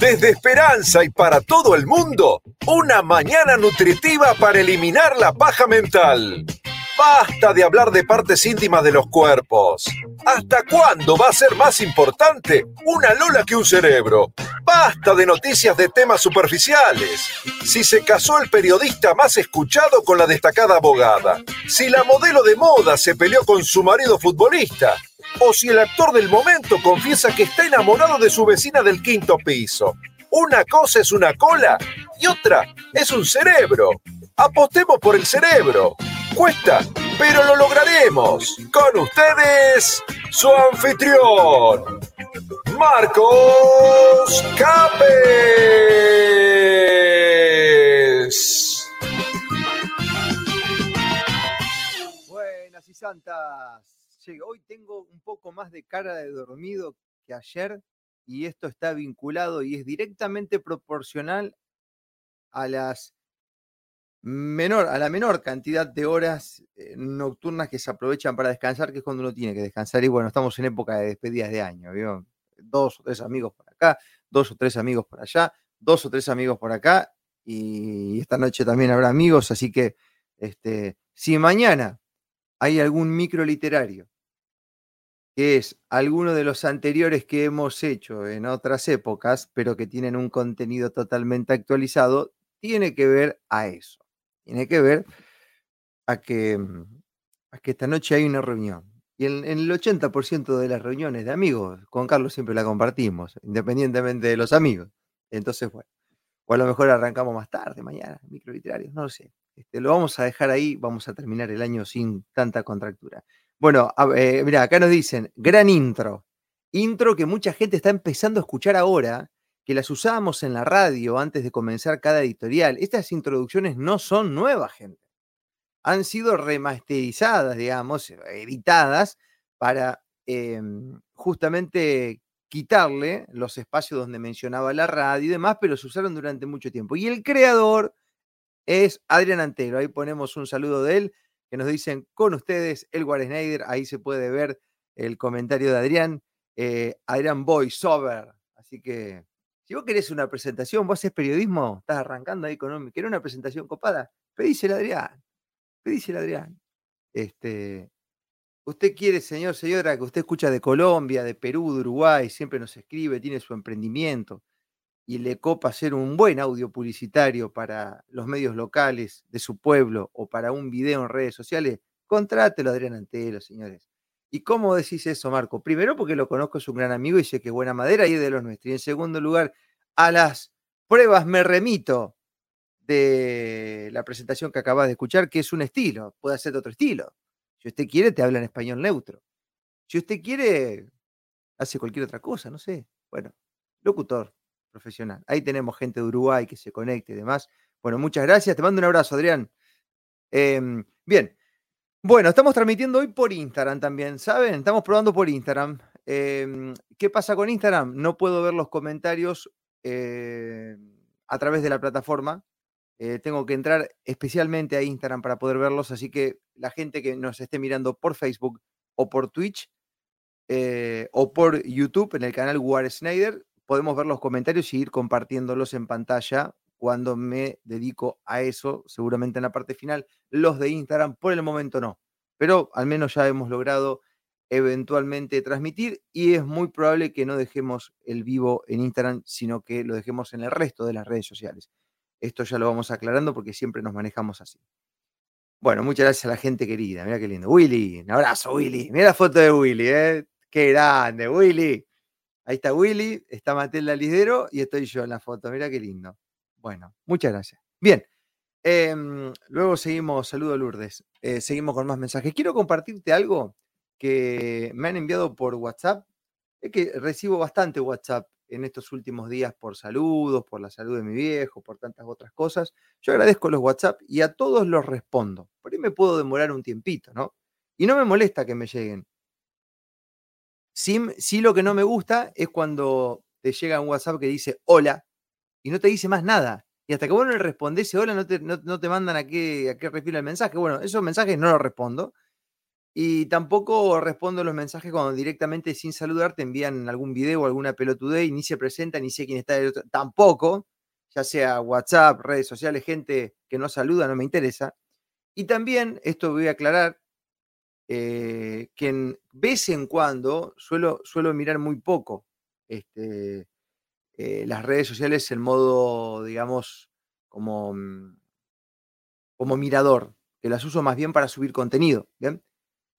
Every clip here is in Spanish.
Desde Esperanza y para todo el mundo, una mañana nutritiva para eliminar la paja mental. Basta de hablar de partes íntimas de los cuerpos. ¿Hasta cuándo va a ser más importante una lola que un cerebro? Basta de noticias de temas superficiales. Si se casó el periodista más escuchado con la destacada abogada. Si la modelo de moda se peleó con su marido futbolista. O si el actor del momento confiesa que está enamorado de su vecina del quinto piso. Una cosa es una cola y otra es un cerebro. Apostemos por el cerebro. Cuesta, pero lo lograremos. Con ustedes, su anfitrión, Marcos Capes. Buenas y santas. Hoy tengo un poco más de cara de dormido que ayer y esto está vinculado y es directamente proporcional a las menor, a la menor cantidad de horas eh, nocturnas que se aprovechan para descansar, que es cuando uno tiene que descansar. Y bueno, estamos en época de despedidas de año, Dos o tres amigos por acá, dos o tres amigos por allá, dos o tres amigos por acá, y esta noche también habrá amigos, así que este, si mañana hay algún micro literario que es alguno de los anteriores que hemos hecho en otras épocas, pero que tienen un contenido totalmente actualizado, tiene que ver a eso. Tiene que ver a que, mm, a que esta noche hay una reunión. Y en, el 80% de las reuniones de amigos, con Carlos siempre la compartimos, independientemente de los amigos. Entonces, bueno, o a lo mejor arrancamos más tarde, mañana, microliterarios, no lo sé. Este, lo vamos a dejar ahí, vamos a terminar el año sin tanta contractura. Bueno, eh, mira, acá nos dicen, gran intro. Intro que mucha gente está empezando a escuchar ahora que las usábamos en la radio antes de comenzar cada editorial. Estas introducciones no son nuevas, gente. Han sido remasterizadas, digamos, editadas para em, justamente quitarle los espacios donde mencionaba la radio y demás, pero se usaron durante mucho tiempo. Y el creador es Adrián Antero. Ahí ponemos un saludo de él, que nos dicen con ustedes el Schneider. Ahí se puede ver el comentario de Adrián. Eh, Adrián Sober. Así que si vos querés una presentación, vos haces periodismo, estás arrancando ahí con ¿querés una presentación copada? Pedísela Adrián, pedísela Adrián. Este, usted quiere, señor, señora, que usted escucha de Colombia, de Perú, de Uruguay, siempre nos escribe, tiene su emprendimiento y le copa hacer un buen audio publicitario para los medios locales de su pueblo o para un video en redes sociales, contrátelo Adrián Antelo, señores. ¿Y cómo decís eso, Marco? Primero, porque lo conozco, es un gran amigo y sé que buena madera y es de los nuestros. Y en segundo lugar, a las pruebas me remito de la presentación que acabas de escuchar, que es un estilo, puede ser de otro estilo. Si usted quiere, te habla en español neutro. Si usted quiere, hace cualquier otra cosa, no sé. Bueno, locutor profesional. Ahí tenemos gente de Uruguay que se conecte y demás. Bueno, muchas gracias. Te mando un abrazo, Adrián. Em, bien, bueno, estamos transmitiendo hoy por Instagram también, ¿saben? Estamos probando por Instagram. Em, ¿Qué pasa con Instagram? No puedo ver los comentarios eh, a través de la plataforma. Eh, tengo que entrar especialmente a Instagram para poder verlos, así que la gente que nos esté mirando por Facebook o por Twitch eh, o por YouTube en el canal War Snyder, podemos ver los comentarios y ir compartiéndolos en pantalla cuando me dedico a eso, seguramente en la parte final. Los de Instagram, por el momento no, pero al menos ya hemos logrado eventualmente transmitir y es muy probable que no dejemos el vivo en Instagram, sino que lo dejemos en el resto de las redes sociales. Esto ya lo vamos aclarando porque siempre nos manejamos así. Bueno, muchas gracias a la gente querida. Mira qué lindo. Willy, un abrazo, Willy. Mira la foto de Willy, ¿eh? Qué grande, Willy. Ahí está Willy, está Matilda Lidero y estoy yo en la foto. Mira qué lindo. Bueno, muchas gracias. Bien, em, luego seguimos, saludo Lourdes, eh, seguimos con más mensajes. Quiero compartirte algo que me han enviado por WhatsApp. Es que recibo bastante WhatsApp en estos últimos días por saludos, por la salud de mi viejo, por tantas otras cosas. Yo agradezco los WhatsApp y a todos los respondo. Por ahí me puedo demorar un tiempito, ¿no? Y no me molesta que me lleguen. Sí, lo que no me gusta es cuando te llega un WhatsApp que dice hola y no te dice más nada. Y hasta que vos no le respondés hola, no te, no, te mandan a qué, a qué el mensaje. Bueno, esos mensajes no los respondo. Y tampoco respondo los mensajes cuando directamente sin saludar te envían algún video o alguna pelotudez y ni se presenta, ni sé quién está del otro. Tampoco, ya sea WhatsApp, redes sociales, gente que no saluda, no me interesa. Y también, esto voy a aclarar, eh, que en vez en cuando suelo, suelo mirar muy poco este, eh, las redes sociales en modo, digamos, como, mm, como mirador, que las uso más bien para subir contenido.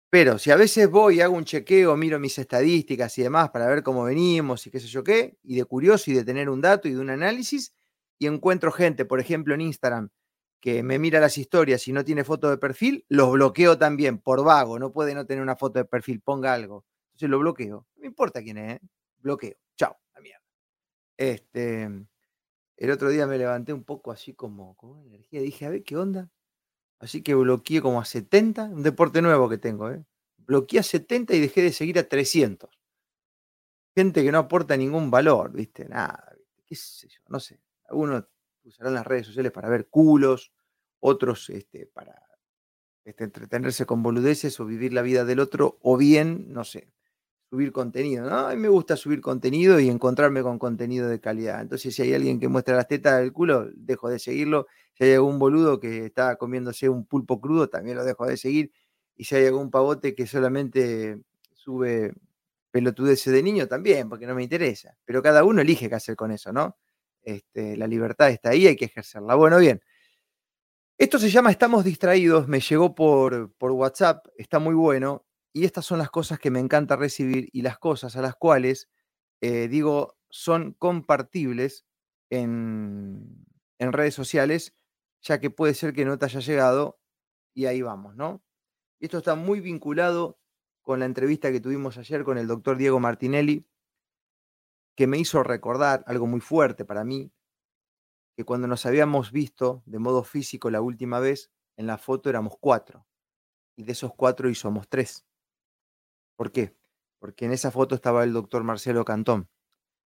Pero si a veces voy, hago un chequeo, miro mis estadísticas y demás para ver cómo venimos y qué sé yo qué, y de curioso y de tener un dato y de un análisis, y encuentro gente, por ejemplo, en Instagram, que me mira las historias y no tiene foto de perfil, los bloqueo también por vago, no puede no tener una foto de perfil, ponga algo. Entonces lo bloqueo. No me importa quién es, ¿eh? bloqueo. Chao, la mierda. Este, el otro día me levanté un poco así como con energía, dije, a ver qué onda. Así que bloqueé como a 70, un deporte nuevo que tengo, ¿eh? Bloqueé a 70 y dejé de seguir a 300. Gente que no aporta ningún valor, ¿viste? Nada, qué sé yo, no sé. Algunos usarán las redes sociales para ver culos, otros este, para este, entretenerse con boludeces o vivir la vida del otro, o bien, no sé, subir contenido. ¿no? A mí me gusta subir contenido y encontrarme con contenido de calidad. Entonces, si hay alguien que muestra las tetas del culo, dejo de seguirlo. Si hay algún boludo que está comiéndose un pulpo crudo, también lo dejo de seguir. Y si hay algún pavote que solamente sube pelotudeces de niño, también, porque no me interesa. Pero cada uno elige qué hacer con eso, ¿no? Este, la libertad está ahí, hay que ejercerla. Bueno, bien. Esto se llama Estamos distraídos, me llegó por, por WhatsApp, está muy bueno y estas son las cosas que me encanta recibir y las cosas a las cuales, eh, digo, son compartibles en, en redes sociales, ya que puede ser que no te haya llegado y ahí vamos, ¿no? Esto está muy vinculado con la entrevista que tuvimos ayer con el doctor Diego Martinelli, que me hizo recordar algo muy fuerte para mí, que cuando nos habíamos visto de modo físico la última vez, en la foto éramos cuatro, y de esos cuatro y somos tres. ¿Por qué? Porque en esa foto estaba el doctor Marcelo Cantón,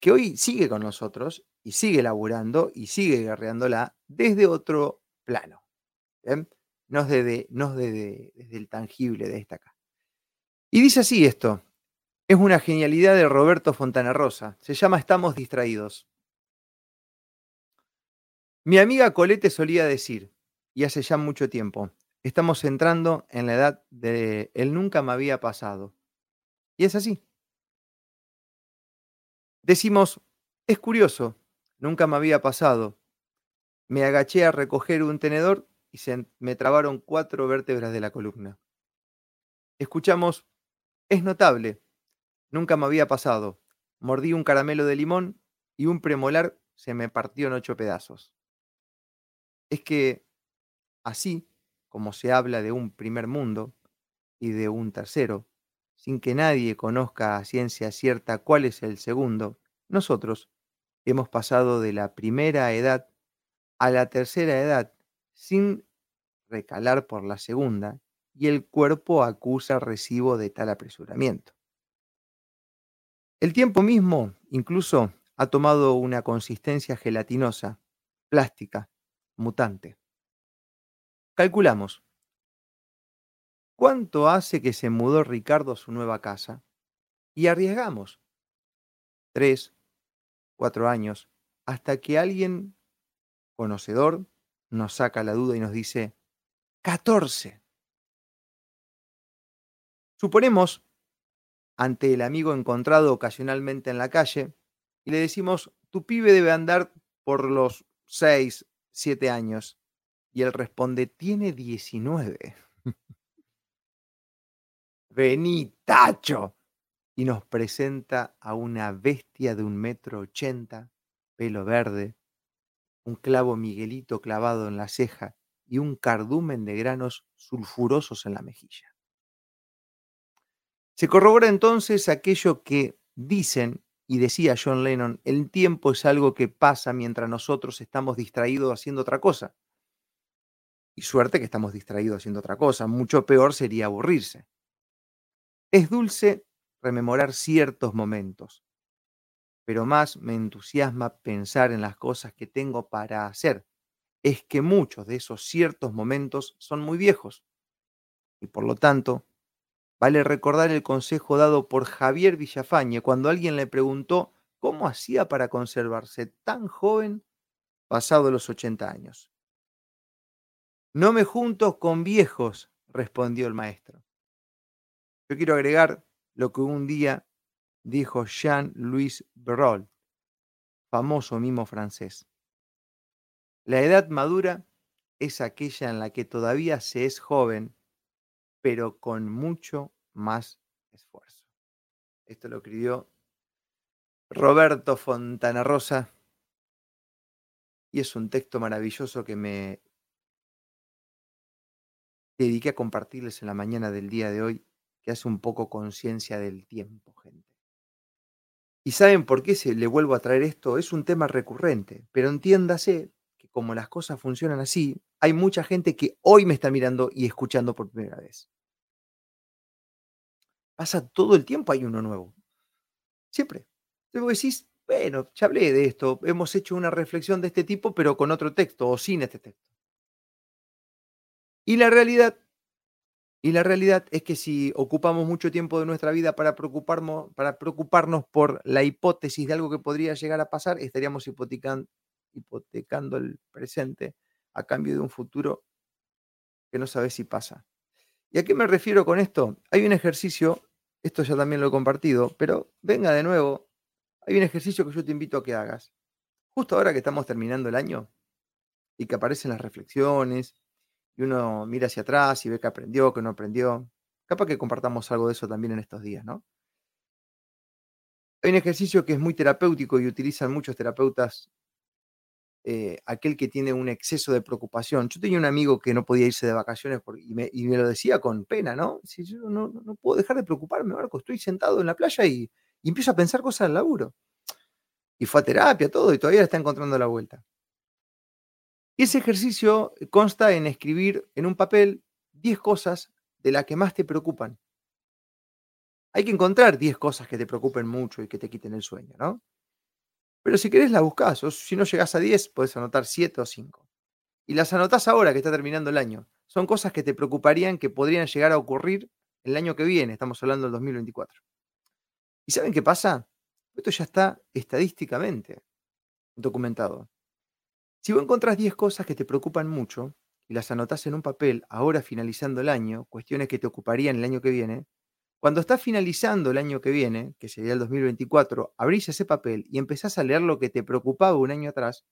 que hoy sigue con nosotros y sigue laburando y sigue guerreándola desde otro plano. No desde, no desde, desde el tangible de esta acá. Y dice así esto, es una genialidad de Roberto Fontana Rosa, se llama Estamos distraídos. Mi amiga Colete solía decir, y hace ya mucho tiempo, estamos entrando en la edad de él nunca me había pasado. Y es así. Decimos, es curioso, nunca me había pasado. Me agaché a recoger un tenedor y me trabaron cuatro vértebras de la columna. Escuchamos, es notable, nunca me había pasado. Mordí un caramelo de limón y un premolar se me partió en ocho pedazos. Es que así como se habla de un primer mundo y de un tercero, sin que nadie conozca a ciencia cierta cuál es el segundo, nosotros hemos pasado de la primera edad a la tercera edad sin recalar por la segunda, y el cuerpo acusa recibo de tal apresuramiento. El tiempo mismo incluso ha tomado una consistencia gelatinosa, plástica, mutante. Calculamos ¿Cuánto hace que se mudó Ricardo a su nueva casa? Y arriesgamos. Tres, cuatro años, hasta que alguien conocedor nos saca la duda y nos dice, catorce. Suponemos, ante el amigo encontrado ocasionalmente en la calle, y le decimos, tu pibe debe andar por los seis, siete años. Y él responde, tiene diecinueve vení, tacho. Y nos presenta a una bestia de un metro ochenta, pelo verde, un clavo Miguelito clavado en la ceja y un cardumen de granos sulfurosos en la mejilla. Se corrobora entonces aquello que dicen y decía John Lennon, el tiempo es algo que pasa mientras nosotros estamos distraídos haciendo otra cosa. Y suerte que estamos distraídos haciendo otra cosa, mucho peor sería aburrirse. Es dulce rememorar ciertos momentos, pero más me entusiasma pensar en las cosas que tengo para hacer. Es que muchos de esos ciertos momentos son muy viejos y por lo tanto Vale recordar el consejo dado por Javier Villafañe cuando alguien le preguntó cómo hacía para conservarse tan joven pasado los 80 años. No me junto con viejos, respondió el maestro. Yo quiero agregar lo que un día dijo Jean-Louis Berol, famoso mimo francés. La edad madura es aquella en la que todavía se es joven pero con mucho más esfuerzo. Esto lo escribió Roberto Fontana Rosa y es un texto maravilloso que me dediqué a compartirles en la mañana del día de hoy, que hace un poco conciencia del tiempo, gente. ¿Y saben por qué se le vuelvo a traer esto? Es un tema recurrente, pero entiéndase que como las cosas funcionan así, hay mucha gente que hoy me está mirando y escuchando por primera vez. Pasa todo el tiempo, hay uno nuevo. Siempre. Entonces decís, bueno, ya hablé de esto, hemos hecho una reflexión de este tipo, pero con otro texto o sin este texto. Y la realidad, y la realidad es que si ocupamos mucho tiempo de nuestra vida para preocuparnos, por la hipótesis de algo que podría llegar a pasar, estaríamos hipotecando el presente a cambio de un futuro que no sabe si pasa. ¿Y a qué me refiero con esto? Hay un ejercicio esto ya también lo he compartido, pero venga de nuevo. Hay un ejercicio que yo te invito a que hagas. Justo ahora que estamos terminando el año y que aparecen las reflexiones y uno mira hacia atrás y ve que aprendió, que no aprendió. Capaz que compartamos algo de eso también en estos días, ¿no? Hay un ejercicio que es muy terapéutico y utilizan muchos terapeutas eh, aquel que tiene un exceso de preocupación. Yo tenía un amigo que no podía irse de vacaciones y, me, lo decía con pena, ¿no? Si yo no, puedo dejar de preocuparme, Marco, estoy sentado en la playa y, empiezo a pensar cosas del laburo. Y fue a terapia, todo, y todavía está encontrando la vuelta. Y ese ejercicio consta en escribir en un papel 10 cosas de las que más te preocupan. Hay que encontrar 10 cosas que te preocupen mucho y que te quiten el sueño, ¿no? Pero si querés la buscás, o si no llegás a 10, puedes anotar 7 o 5. Y las anotás ahora que está terminando el año. Son cosas que te preocuparían que podrían llegar a ocurrir el año que viene, estamos hablando del 2024. ¿Y saben qué pasa? Esto ya está estadísticamente documentado. Si vos encontrás 10 cosas que te preocupan mucho y las anotás en un papel ahora finalizando el año, cuestiones que te ocuparían el año que viene, cuando estás finalizando el año que viene, que sería el 2024, abrís ese papel y empezás a leer lo que te preocupaba un año atrás,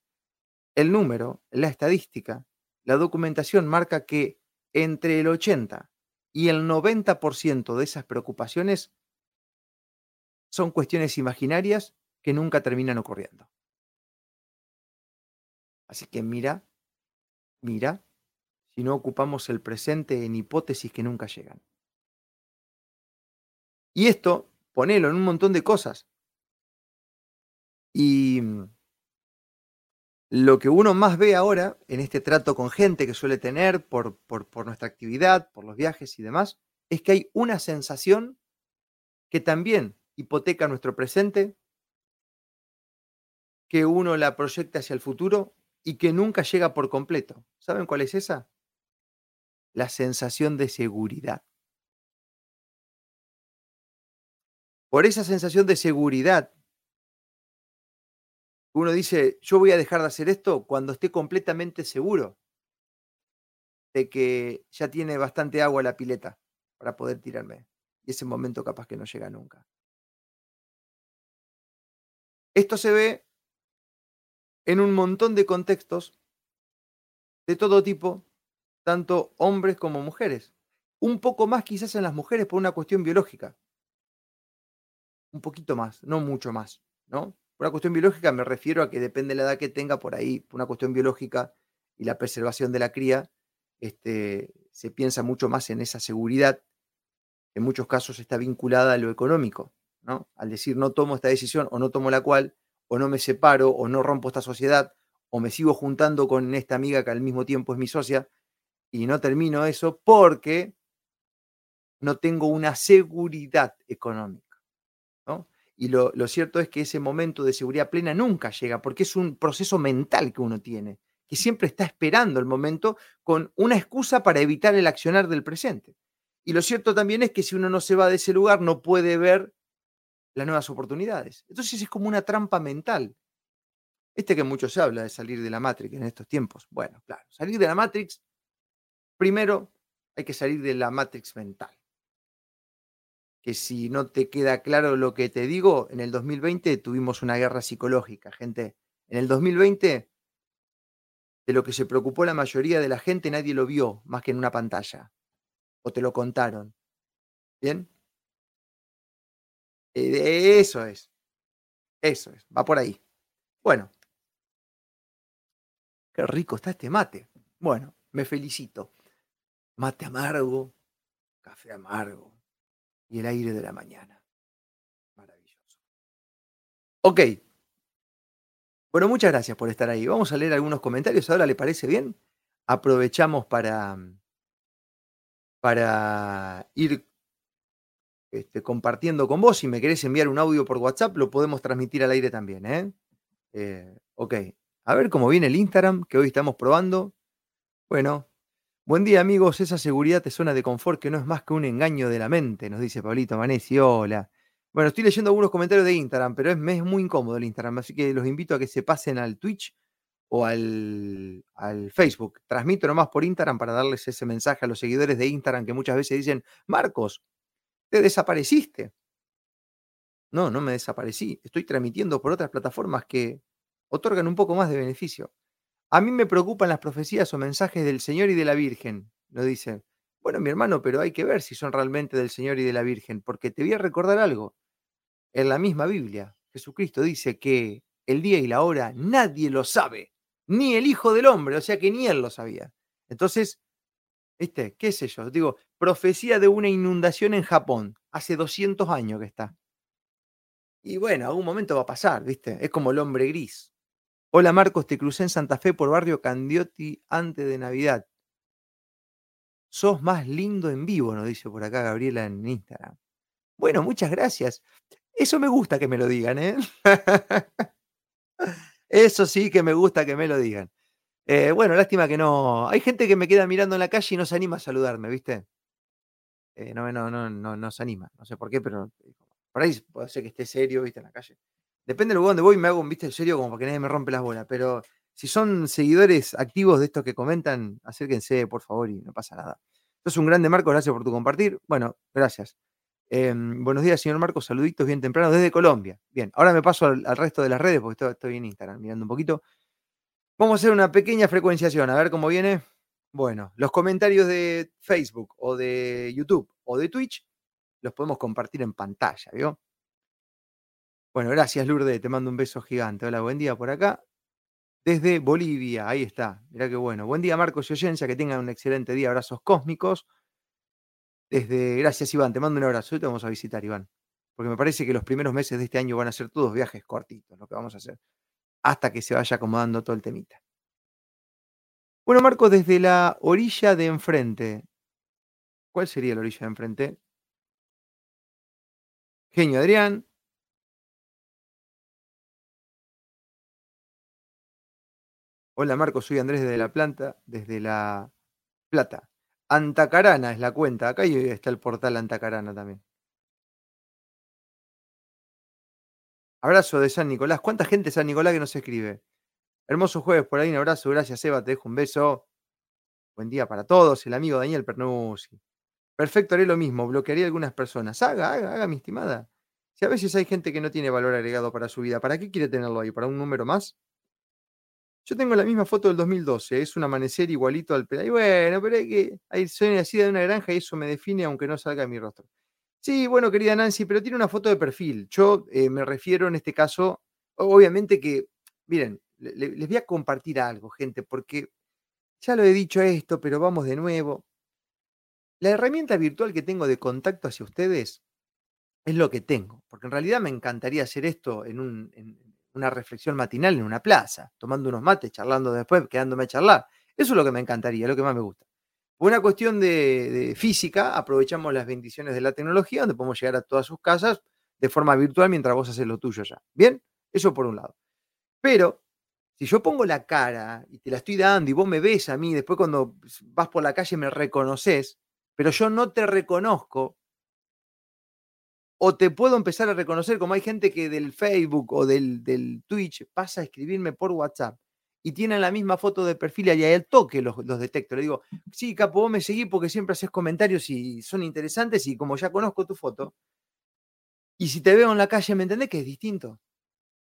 el número, la estadística, la documentación marca que entre el 80 y el 90% de esas preocupaciones son cuestiones imaginarias que nunca terminan ocurriendo. Así que mira, mira, si no ocupamos el presente en hipótesis que nunca llegan. Y esto, ponelo en un montón de cosas. Y mm, lo que uno más ve ahora en este trato con gente que suele tener por, por, nuestra actividad, por los viajes y demás, es que hay una sensación que también hipoteca nuestro presente, que uno la proyecta hacia el futuro y que nunca llega por completo. ¿Saben cuál es esa? La sensación de seguridad. Por esa sensación de seguridad. Uno dice, yo voy a dejar de hacer esto cuando esté completamente seguro de que ya tiene bastante agua la pileta para poder tirarme. Y ese momento capaz que no llega nunca. Esto se ve en un montón de contextos de todo tipo, tanto hombres como mujeres. Un poco más quizás en las mujeres por una cuestión biológica un poquito más, no mucho más, ¿no? Por una cuestión biológica me refiero a que depende de la edad que tenga, por ahí, por una cuestión biológica y la preservación de la cría, este, se piensa mucho más en esa seguridad, en muchos casos está vinculada a lo económico, ¿no? Al decir no tomo esta decisión o no tomo la cual, o no me separo, o no rompo esta sociedad, o me sigo juntando con esta amiga que al mismo tiempo es mi socia, y no termino eso porque no tengo una seguridad económica. Y lo, cierto es que ese momento de seguridad plena nunca llega, porque es un proceso mental que uno tiene, que siempre está esperando el momento con una excusa para evitar el accionar del presente. Y lo cierto también es que si uno no se va de ese lugar, no puede ver las nuevas oportunidades. Entonces es como una trampa mental. Este que mucho se habla de salir de la Matrix en estos tiempos. Bueno, claro, salir de la Matrix, primero hay que salir de la Matrix mental. Que si no te queda claro lo que te digo, en el 2020 tuvimos una guerra psicológica, gente. En el 2020, de lo que se preocupó la mayoría de la gente, nadie lo vio más que en una pantalla. O te lo contaron. ¿Bien? Eh, eso es. Eso es. Va por ahí. Bueno. Qué rico está este mate. Bueno, me felicito. Mate amargo, café amargo y el aire de la mañana. Maravilloso. Ok. Bueno, muchas gracias por estar ahí. Vamos a leer algunos comentarios. Ahora le parece bien. Aprovechamos para, para ir este, compartiendo con vos. Si me querés enviar un audio por WhatsApp, lo podemos transmitir al aire también. ¿eh? Eh, ok, a ver cómo viene el Instagram que hoy estamos probando. Bueno, buen día amigos, esa seguridad te suena de confort que no es más que un engaño de la mente, nos dice Pablito Manesi, hola. Bueno, estoy leyendo algunos comentarios de Instagram, pero es, es muy incómodo el Instagram, así que los invito a que se pasen al Twitch o al, al, Facebook. Transmito nomás por Instagram para darles ese mensaje a los seguidores de Instagram que muchas veces dicen, Marcos, te desapareciste. No, no me desaparecí. Estoy transmitiendo por otras plataformas que otorgan un poco más de beneficio. A mí me preocupan las profecías o mensajes del Señor y de la Virgen, lo dice. Bueno, mi hermano, pero hay que ver si son realmente del Señor y de la Virgen, porque te voy a recordar algo. En la misma Biblia, Jesucristo dice que el día y la hora nadie lo sabe, ni el Hijo del Hombre, o sea que ni él lo sabía. Entonces, ¿Viste? ¿Qué sé yo? Digo, profecía de una inundación en Japón. Hace 200 años que está. Y bueno, algún momento va a pasar, ¿viste? Es como el hombre gris. Hola Marcos, te crucé en Santa Fe por barrio Candioti antes de Navidad. Sos más lindo en vivo, nos dice por acá Gabriela en Instagram. Bueno, muchas gracias. Eso me gusta que me lo digan, ¿eh? Eso sí que me gusta que me lo digan. Eh, bueno, lástima que no. Hay gente que me queda mirando en la calle y no se anima a saludarme, ¿viste? Eh, no, no, no, no, no se anima. No sé por qué, pero eh, por ahí puede ser que esté serio, ¿viste? En la calle. Depende del lugar donde voy, me hago un viste serio como para que nadie me rompe las bolas. Pero si son seguidores activos de estos que comentan, acérquense, por favor, y no pasa nada. Entonces, un grande Marco, gracias por tu compartir. Bueno, gracias. Em, buenos días, señor Marco. Saluditos bien temprano desde Colombia. Bien, ahora me paso al, resto de las redes porque estoy, estoy en Instagram mirando un poquito. Vamos a hacer una pequeña frecuenciación, a ver cómo viene. Bueno, los comentarios de Facebook o de YouTube o de Twitch los podemos compartir en pantalla, ¿vio? Bueno, gracias Lourdes, te mando un beso gigante. Hola, buen día por acá. Desde Bolivia, ahí está. Mirá qué bueno. Buen día, Marcos y Oyencia, que tengan un excelente día. Abrazos cósmicos. Desde, gracias Iván, te mando un abrazo. Hoy te vamos a visitar, Iván. Porque me parece que los primeros meses de este año van a ser todos viajes cortitos, lo que vamos a hacer hasta que se vaya acomodando todo el temita. Bueno, Marco, desde la orilla de enfrente, ¿cuál sería la orilla de enfrente? Genio Adrián. Hola Marco, soy Andrés desde la planta, desde la Plata. Antacarana es la cuenta. Acá está el portal Antacarana también. Abrazo de San Nicolás. ¿Cuánta gente San Nicolás que nos escribe? Hermoso jueves por ahí, un abrazo. Gracias, Eva. Te dejo un beso. Buen día para todos. El amigo Daniel Pernuzzi. Perfecto, haré lo mismo. Bloquearía a algunas personas. Haga, haga, haga, mi estimada. Si a veces hay gente que no tiene valor agregado para su vida, ¿para qué quiere tenerlo ahí? ¿Para un número más? Yo tengo la misma foto del 2012. Es un amanecer igualito al Y Bueno, pero hay que. Hay, soy así de una granja y eso me define aunque no salga de mi rostro. Sí, bueno, querida Nancy, pero tiene una foto de perfil. Yo eh, me refiero en este caso, obviamente que, miren, les voy a compartir algo, gente, porque ya lo he dicho esto, pero vamos de nuevo. La herramienta virtual que tengo de contacto hacia ustedes es lo que tengo, porque en realidad me encantaría hacer esto en, una reflexión matinal en una plaza, tomando unos mates, charlando después, quedándome a charlar. Eso es lo que me encantaría, lo que más me gusta. Una cuestión de, física, aprovechamos las bendiciones de la tecnología, donde podemos llegar a todas sus casas de forma virtual mientras vos haces lo tuyo ya. Bien, eso por un lado. Pero si yo pongo la cara y te la estoy dando y vos me ves a mí, después cuando vas por la calle me reconoces, pero yo no te reconozco o te puedo empezar a reconocer como hay gente que del Facebook o del, del Twitch pasa a escribirme por WhatsApp y tienen la misma foto de perfil y al toque los, los detecto. Le digo, sí, capo, vos me seguís porque siempre haces comentarios y son interesantes y como ya conozco tu foto, y si te veo en la calle, ¿me entendés que es distinto?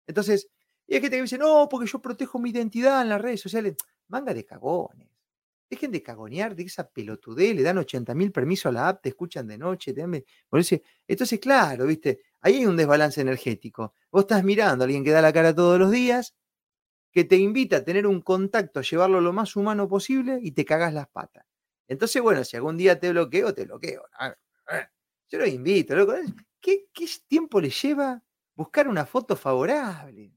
Entonces, y hay gente que dice, no, porque yo protejo mi identidad en las redes sociales. Manga de cagones. Dejen de cagonear de esa pelotudez, le dan 80 mil permisos a la app, te escuchan de noche, te Entonces, claro, viste, ahí hay un desbalance energético. Vos estás mirando a alguien que da la cara todos los días, que te invita a tener un contacto, a llevarlo lo más humano posible y te cagas las patas. Entonces, bueno, si algún día te bloqueo, te bloqueo. Yo lo invito, loco. ¿Qué, qué tiempo le lleva buscar una foto favorable?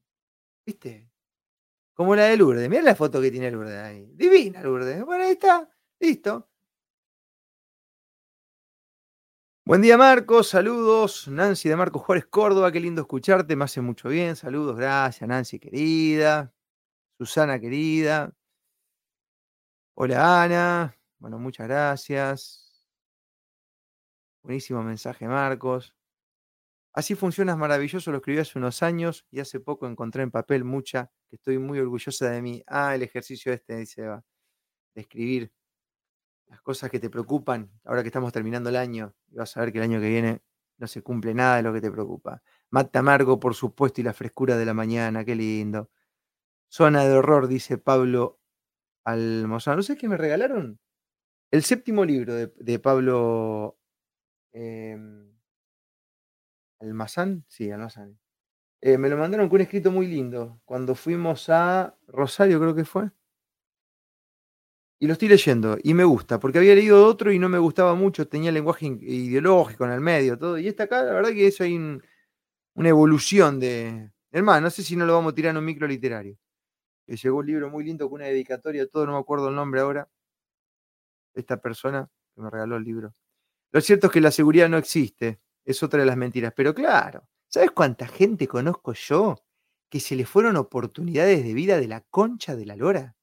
¿Viste? Como la de Lourdes. Mira la foto que tiene Lourdes ahí. Divina Lourdes. Bueno, ahí está. Listo. Buen día, Marcos. Saludos. Nancy de Marcos Juárez, Córdoba. Qué lindo escucharte. Me hace mucho bien. Saludos. Gracias, Nancy, querida. Susana, querida. Hola, Ana. Bueno, muchas gracias. Buenísimo mensaje, Marcos. Así funciona, es maravilloso, lo escribí hace unos años y hace poco encontré en papel mucha, que estoy muy orgullosa de mí. Ah, el ejercicio este, dice Eva, de escribir las cosas que te preocupan, ahora que estamos terminando el año, y vas a ver que el año que viene no se cumple nada de lo que te preocupa. Mata amargo, por supuesto, y la frescura de la mañana, qué lindo. Zona de horror, dice Pablo Almozán. ¿No sé qué me regalaron? El séptimo libro de, Pablo... Em, Almazán, sí, Almazán. Eh, me lo mandaron con un escrito muy lindo. Cuando fuimos a Rosario, creo que fue. Y lo estoy leyendo y me gusta, porque había leído otro y no me gustaba mucho, tenía lenguaje ideológico en el medio, todo. Y esta acá, la verdad que eso hay una evolución de. Hermano, no sé si no lo vamos a tirar en un micro literario. Llegó un libro muy lindo con una dedicatoria, todo, no me acuerdo el nombre ahora. Esta persona que me regaló el libro. Lo cierto es que la seguridad no existe es otra de las mentiras. Pero claro, ¿sabes cuánta gente conozco yo que se le fueron oportunidades de vida de la concha de la lora?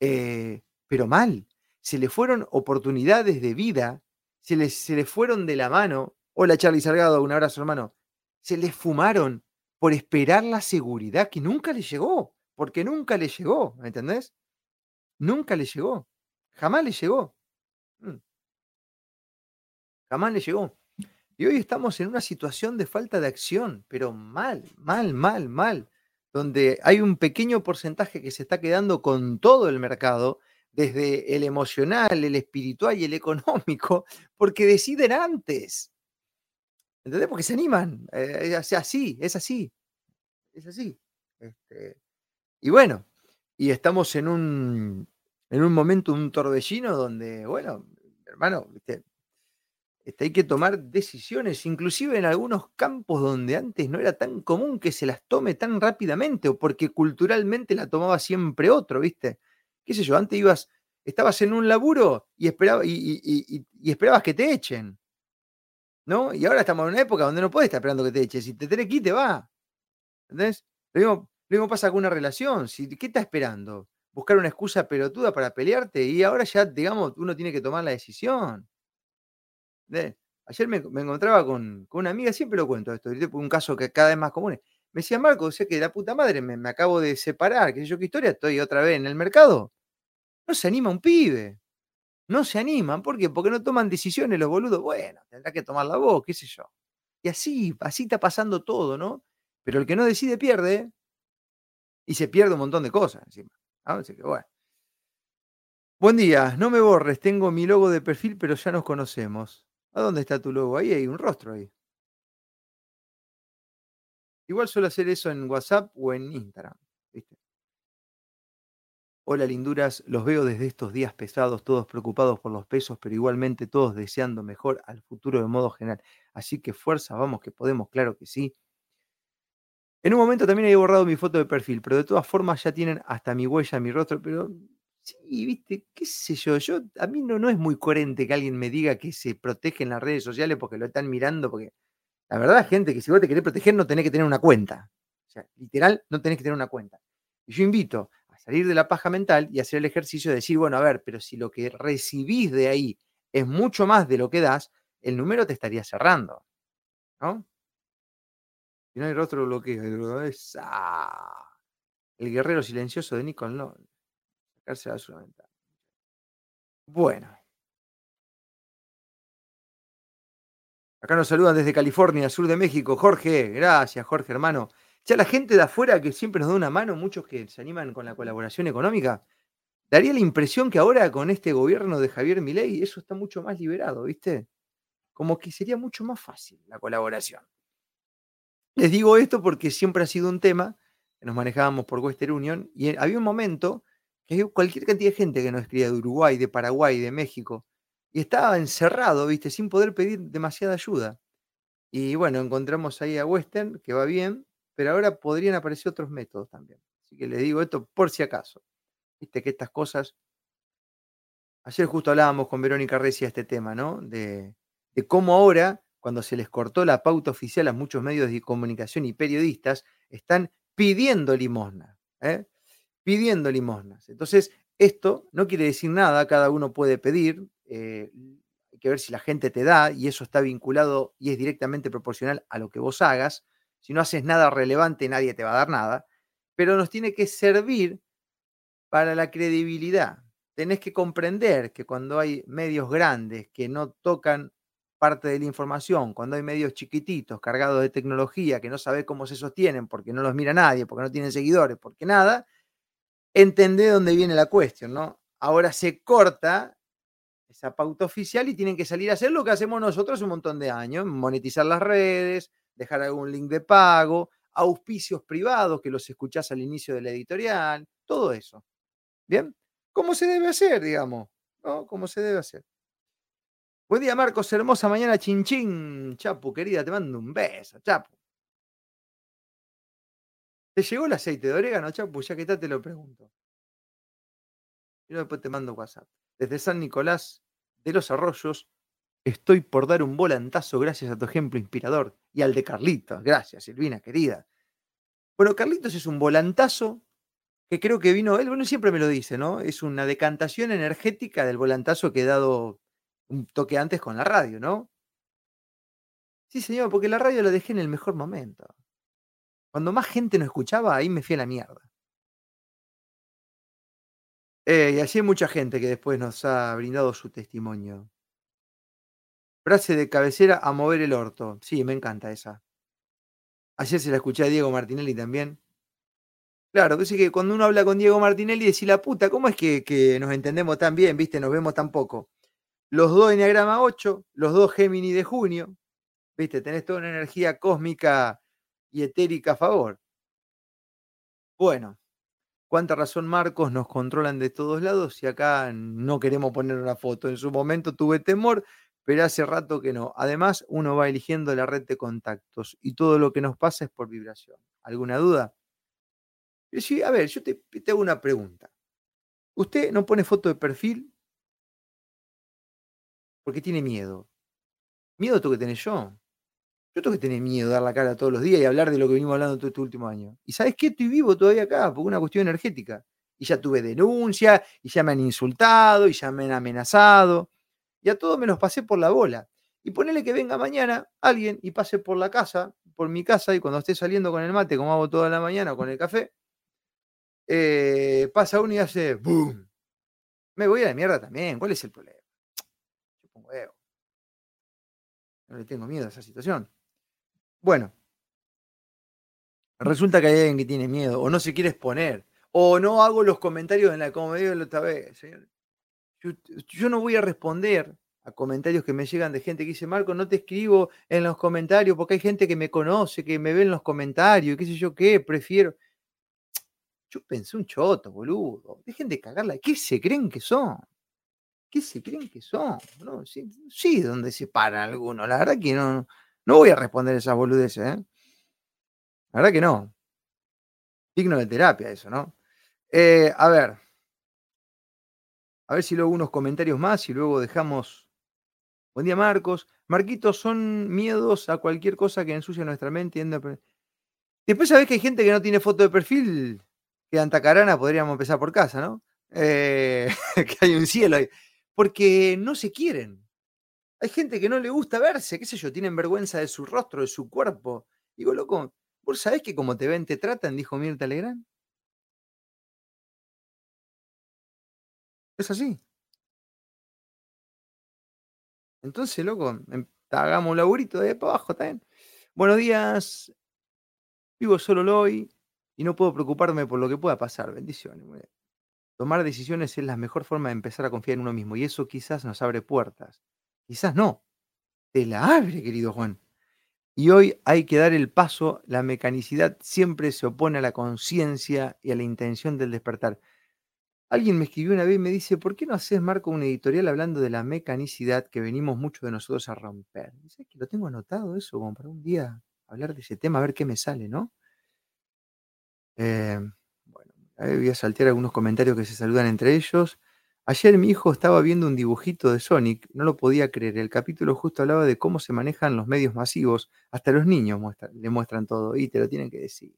Eh, pero mal, se le fueron oportunidades de vida, se les, se le fueron de la mano. Hola Charlie Salgado, un abrazo hermano. Se les fumaron por esperar la seguridad que nunca le llegó, porque nunca le llegó, ¿me entendés? Nunca le llegó, jamás le llegó. Jamás le llegó. Y hoy estamos en una situación de falta de acción, pero mal, mal, mal, mal, donde hay un pequeño porcentaje que se está quedando con todo el mercado, desde el emocional, el espiritual y el económico, porque deciden antes. ¿Entendés? Porque se animan. Eh, es así, es así. Es así. Este, y bueno, y estamos en un, en un momento, un torbellino donde, bueno, hermano. Este, hay que tomar decisiones, inclusive en algunos campos donde antes no era tan común que se las tome tan rápidamente, o porque culturalmente la tomaba siempre otro, ¿viste? ¿Qué sé yo? Antes ibas, estabas en un laburo y, y, esperabas que te echen, ¿no? Y ahora estamos en una época donde no puedes estar esperando que te echen. Si te tenés que ir, te va. ¿Entendés? Lo mismo, pasa con una relación. Si, ¿Qué estás esperando? Buscar una excusa pelotuda para pelearte y ahora ya, digamos, uno tiene que tomar la decisión ayer me, encontraba con, una amiga, siempre lo cuento esto, un caso que cada vez más común. Me decía, Marco, sé que la puta madre me, acabo de separar, qué sé yo qué historia, estoy otra vez en el mercado. No se anima un pibe. No se animan. ¿Por qué? Porque no toman decisiones los boludos. Bueno, tendrá que tomar la voz, qué sé yo. Y así, así está pasando todo, ¿no? Pero el que no decide pierde. Y se pierde un montón de cosas encima. Así que bueno. Buen día, no me borres, tengo mi logo de perfil, pero ya nos conocemos. ¿A dónde está tu logo? Ahí hay un rostro ahí. Igual suelo hacer eso en WhatsApp o en Instagram. Hola linduras, los veo desde estos días pesados, todos preocupados por los pesos, pero igualmente todos deseando mejor al futuro de modo general. Así que fuerza, vamos que podemos, claro que sí. En un momento también he borrado mi foto de perfil, pero de todas formas ya tienen hasta mi huella, mi rostro, pero Sí, viste, qué sé yo, yo, a mí no, no es muy coherente que alguien me diga que se protege en las redes sociales porque lo están mirando, porque la verdad, gente, que si vos te querés proteger no tenés que tener una cuenta. O sea, literal, no tenés que tener una cuenta. Y yo invito a salir de la paja mental y hacer el ejercicio de decir, bueno, a ver, pero si lo que recibís de ahí es mucho más de lo que das, el número te estaría cerrando. ¿No? Si no hay rostro bloqueo, es, ah, el guerrero silencioso de Nicole, la Bueno. Acá nos saludan desde California, sur de México. Jorge, gracias, Jorge, hermano. Ya la gente de afuera que siempre nos da una mano, muchos que se animan con la colaboración económica, daría la impresión que ahora con este gobierno de Javier Milei eso está mucho más liberado, ¿viste? Como que sería mucho más fácil la colaboración. Les digo esto porque siempre ha sido un tema nos manejábamos por Western Union y había un momento que había cualquier cantidad de gente que nos escribía de Uruguay, de Paraguay, de México, y estaba encerrado, ¿viste? Sin poder pedir demasiada ayuda. Y bueno, encontramos ahí a Western, que va bien, pero ahora podrían aparecer otros métodos también. Así que les digo esto por si acaso. Viste que estas cosas. Ayer justo hablábamos con Verónica Recia este tema, ¿no? De, de cómo ahora, cuando se les cortó la pauta oficial a muchos medios de comunicación y periodistas, están pidiendo limosna. ¿eh? Pidiendo limosnas. Entonces, esto no quiere decir nada, cada uno puede pedir, eh, hay que ver si la gente te da y eso está vinculado y es directamente proporcional a lo que vos hagas. Si no haces nada relevante, nadie te va a dar nada, pero nos tiene que servir para la credibilidad. Tenés que comprender que cuando hay medios grandes que no tocan parte de la información, cuando hay medios chiquititos cargados de tecnología que no sabes cómo se sostienen porque no los mira nadie, porque no tienen seguidores, porque nada, entendé dónde viene la cuestión, ¿no? Ahora se corta esa pauta oficial y tienen que salir a hacer lo que hacemos nosotros un montón de años, monetizar las redes, dejar algún link de pago, auspicios privados que los escuchás al inicio de la editorial, todo eso. ¿Bien? ¿Cómo se debe hacer, digamos? ¿Cómo se debe hacer? Buen día, Marcos. Hermosa mañana, chin chin. Chapu, querida, te mando un beso, Chapu. ¿Te llegó el aceite de orégano, Chapu? Ya que está, te lo pregunto. Y después te mando WhatsApp. Desde San Nicolás de los Arroyos, estoy por dar un volantazo gracias a tu ejemplo inspirador y al de Carlitos. Gracias, Silvina, querida. Bueno, Carlitos es un volantazo que creo que vino, él bueno, siempre me lo dice, ¿no? Es una decantación energética del volantazo que he dado un toque antes con la radio, ¿no? Sí, señor, porque la radio la dejé en el mejor momento. Cuando más gente no escuchaba, ahí me fui a la mierda. Eh, y así hay mucha gente que después nos ha brindado su testimonio. Frase de cabecera a mover el orto. Sí, me encanta esa. Ayer se la escuché a Diego Martinelli también. Claro, dice que cuando uno habla con Diego Martinelli, dice la puta, ¿cómo es que, que, nos entendemos tan bien, viste? Nos vemos tan poco. Los dos Enneagrama 8, los dos Géminis de junio, viste, tenés toda una energía cósmica y etérica a favor. Bueno, cuánta razón Marcos, nos controlan de todos lados y acá no queremos poner una foto. En su momento tuve temor, pero hace rato que no. Además, uno va eligiendo la red de contactos y todo lo que nos pasa es por vibración. ¿Alguna duda? Sí, a ver, yo te, te hago una pregunta. ¿Usted no pone foto de perfil porque tiene miedo? ¿Miedo tengo que tener yo? Yo tengo que tener miedo dar la cara todos los días y hablar de lo que venimos hablando todo este último año. ¿Y sabes qué? Estoy vivo todavía acá, por una cuestión energética. Y ya tuve denuncia, y ya me han insultado, y ya me han amenazado. Y a todos me los pasé por la bola. Y ponele que venga mañana alguien y pase por la casa, por mi casa, y cuando esté saliendo con el mate, como hago toda la mañana, con el café, eh, pasa uno y hace ¡boom! Me voy a la mierda también. ¿Cuál es el problema? Yo pongo ego. No le tengo miedo a esa situación. Bueno, resulta que hay alguien que tiene miedo, o no se quiere exponer, o no hago los comentarios en la como me la otra vez. Yo, yo, no voy a responder a comentarios que me llegan de gente que dice, Marco, no te escribo en los comentarios porque hay gente que me conoce, que me ve en los comentarios, qué sé yo qué, prefiero. Yo pensé un choto, boludo. Dejen de cagarla. ¿Qué se creen que son? ¿Qué se creen que son? No, sí, sí, donde se paran algunos. La verdad que no, no voy a responder esas boludeces, ¿eh? La verdad que no. Digno de terapia eso, ¿no? Eh, a ver. A ver si luego unos comentarios más y luego dejamos. Buen día, Marcos. Marquitos, son miedos a cualquier cosa que ensucia nuestra mente. Después sabés que hay gente que no tiene foto de perfil que Antacarana podríamos empezar por casa, ¿no? Eh, que hay un cielo ahí. Porque no se quieren. Hay gente que no le gusta verse, qué sé yo, tienen vergüenza de su rostro, de su cuerpo. Digo, loco, ¿vos sabés que como te ven te tratan? Dijo Mirta Legrand. Es así. Entonces, loco, em, hagamos un laburito de ahí para abajo también. Buenos días. Vivo solo hoy y no puedo preocuparme por lo que pueda pasar. Bendiciones. Tomar decisiones es la mejor forma de empezar a confiar en uno mismo y eso quizás nos abre puertas. Quizás no. Te la abre, querido Juan. Y hoy hay que dar el paso. La mecanicidad siempre se opone a la conciencia y a la intención del despertar. Alguien me escribió una vez y me dice, ¿por qué no haces, Marco, un editorial hablando de la mecanicidad que venimos muchos de nosotros a romper? Dice que lo tengo anotado eso, como para un día hablar de ese tema, a ver qué me sale, ¿no? Eh, bueno, voy a saltear algunos comentarios que se saludan entre ellos. Ayer mi hijo estaba viendo un dibujito de Sonic, no lo podía creer. El capítulo justo hablaba de cómo se manejan los medios masivos, hasta los niños le muestran todo y te lo tienen que decir.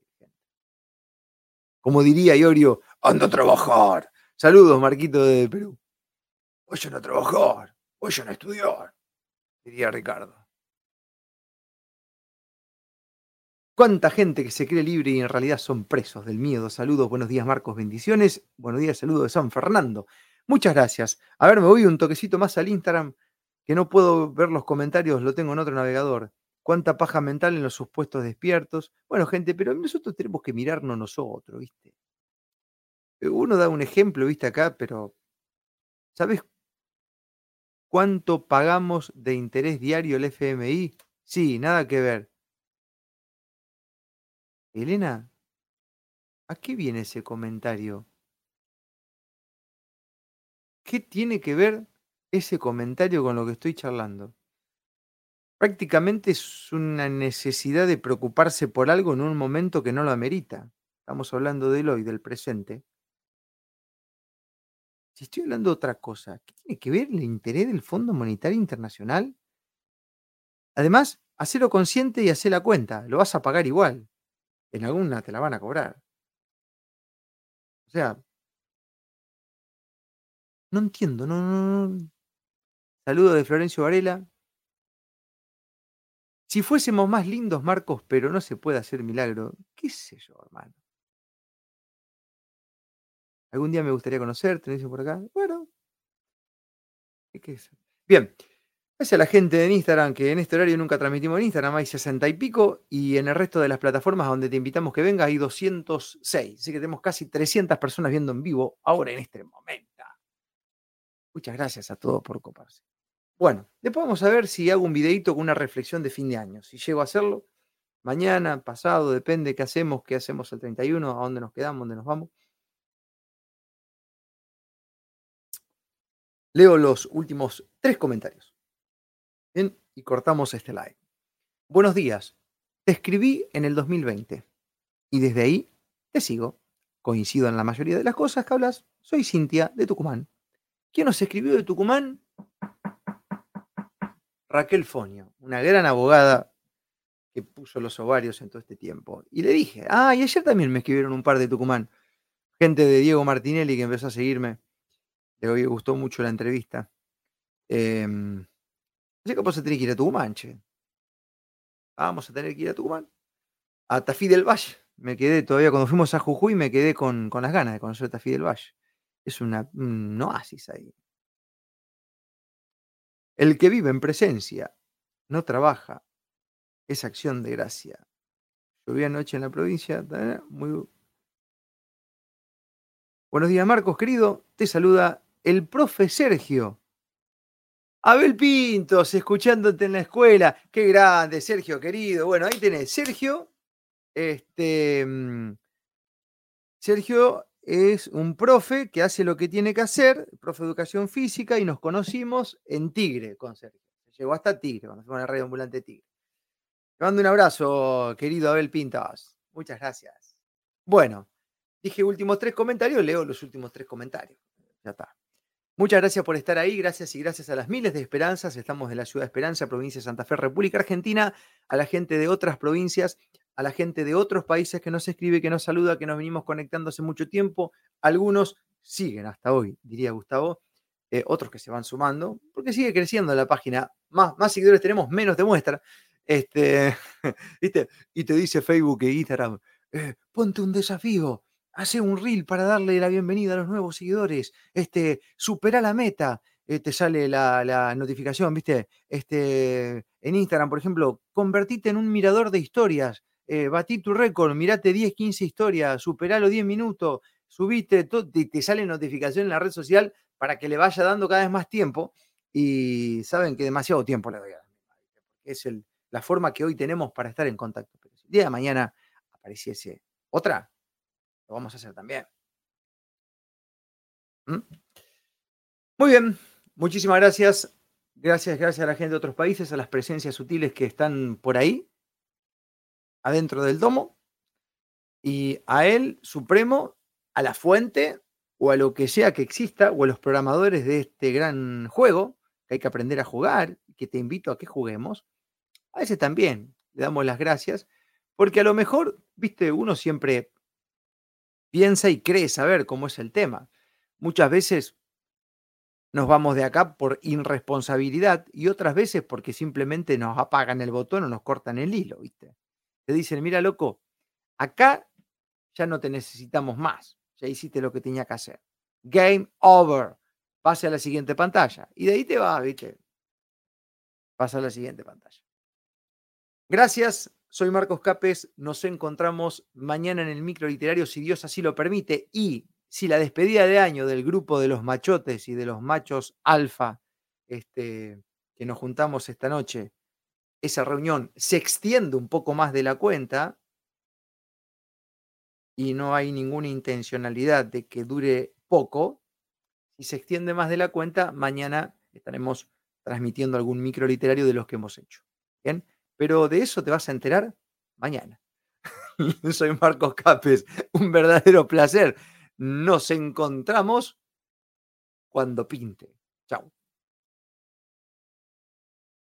Como diría Iorio, anda a trabajar. Saludos, Marquito de Perú. Vayan a trabajar, vayan a estudiar, diría Ricardo. ¿Cuánta gente que se cree libre y en realidad son presos del miedo? Saludos, buenos días Marcos, bendiciones. Buenos días, saludos de San Fernando. Muchas gracias. A ver, me voy un toquecito más al Instagram, que no puedo ver los comentarios, lo tengo en otro navegador. Cuánta paja mental en los supuestos despiertos. Bueno, gente, pero nosotros tenemos que mirarnos nosotros, ¿viste? Eh, uno da un ejemplo, viste acá, pero ¿sabes cuánto pagamos de interés diario el FMI? Sí, nada que ver. Elena, ¿a qué viene ese comentario? ¿Qué tiene que ver ese comentario con lo que estoy charlando? Prácticamente es una necesidad de preocuparse por algo en un momento que no lo amerita. Estamos hablando del hoy, del presente. Si estoy hablando de otra cosa, ¿qué tiene que ver el interés del Fondo Monetario Internacional? Además, hacerlo consciente y hacer la cuenta. Lo vas a pagar igual. En alguna te la van a cobrar. O sea, no entiendo, no, no, no. Saludo de Florencio Varela. Si fuésemos más lindos, Marcos, pero no se puede hacer milagro, qué sé yo, hermano. Algún día me gustaría conocerte, dice por acá. Bueno. ¿Qué es? Bien. Gracias a la gente de Instagram, que en este horario nunca transmitimos en Instagram, hay 60 y pico, y en el resto de las plataformas donde te invitamos que vengas hay 206. Así que tenemos casi 300 personas viendo en vivo ahora en este momento. Muchas gracias a todos por coparse. Bueno, después vamos a ver si hago un videito con una reflexión de fin de año. Si llego a hacerlo, mañana, pasado, depende qué hacemos, qué hacemos el 31, a dónde nos quedamos, dónde nos vamos. Leo los últimos tres comentarios. Bien, y cortamos este live. Buenos días. Te escribí en el 2020 y desde ahí te sigo. Coincido en la mayoría de las cosas que hablas. Soy Cintia de Tucumán. ¿Quién nos escribió de Tucumán? Raquel Fonio, una gran abogada que puso los ovarios en todo este tiempo. Y le dije, ah, y ayer también me escribieron un par de Tucumán. Gente de Diego Martinelli que empezó a seguirme le gustó mucho la entrevista. Eh, así que vamos a tener que ir a Tucumán, che. Vamos a tener que ir a Tucumán. A Tafí del Valle. Me quedé todavía, cuando fuimos a Jujuy, me quedé con, las ganas de conocer Tafí del Valle. Es una, un oasis ahí. El que vive en presencia, no trabaja, es acción de gracia. Llovía anoche en la provincia, muy... Buenos días, Marcos, querido. Te saluda el profe Sergio. Abel Pintos, escuchándote en la escuela. Qué grande, Sergio, querido. Bueno, ahí tenés, Sergio. Este. Mm, Sergio es un profe que hace lo que tiene que hacer, profe de educación física, y nos conocimos en Tigre con Sergio. Llegó hasta Tigre, cuando fuimos a la radio ambulante Tigre. Te mando un abrazo, querido Abel Pintos. Muchas gracias. Bueno, dije últimos tres comentarios, leo los últimos tres comentarios. Ya está. Muchas gracias por estar ahí, gracias y gracias a las miles de esperanzas. Estamos en la ciudad de Esperanza, provincia de Santa Fe, República Argentina, a la gente de otras provincias, a la gente de otros países que nos escribe, que nos saluda, que nos venimos conectando hace mucho tiempo. Algunos siguen hasta hoy, diría Gustavo. Eh, otros que se van sumando, porque sigue creciendo la página. Más, más seguidores tenemos, menos te muestra. Este, ¿viste? Y te dice Facebook e Instagram, eh, ponte un desafío, hace un reel para darle la bienvenida a los nuevos seguidores, este, supera la meta, eh, te sale la, notificación, ¿viste? Este, en Instagram, por ejemplo, convertite en un mirador de historias, batí tu récord, mirate 10, 15 historias, superalo 10 minutos, subiste, te, te sale notificación en la red social para que le vaya dando cada vez más tiempo y saben que demasiado tiempo le doy a es la forma que hoy tenemos para estar en contacto. Pero si el día de mañana apareciese otra, lo vamos a hacer también. ¿Mm? Muy bien, muchísimas gracias. Gracias, gracias a la gente de otros países, a las presencias sutiles que están por ahí, adentro del domo, y a él, Supremo, a la fuente o a lo que sea que exista, o a los programadores de este gran juego, que hay que aprender a jugar, que te invito a que juguemos, a veces también le damos las gracias, porque a lo mejor, viste, uno siempre piensa y cree saber cómo es el tema. Muchas veces nos vamos de acá por irresponsabilidad y otras veces porque simplemente nos apagan el botón o nos cortan el hilo, ¿viste? Te dicen, mira, loco, acá ya no te necesitamos más ya hiciste lo que tenía que hacer. Game over. Pase a la siguiente pantalla. Y de ahí te va, ¿viste? Pasa a la siguiente pantalla. Gracias, soy Marcos Capes. Nos encontramos mañana en el micro literario, si Dios así lo permite. Y si la despedida de año del grupo de los machotes y de los machos alfa este, que nos juntamos esta noche, esa reunión se extiende un poco más de la cuenta, y no hay ninguna intencionalidad de que dure poco, si se extiende más de la cuenta, mañana estaremos transmitiendo algún micro literario de los que hemos hecho. ¿Bien? Pero de eso te vas a enterar mañana. Soy Marcos Capes, un verdadero placer. Nos encontramos cuando pinte. Chao.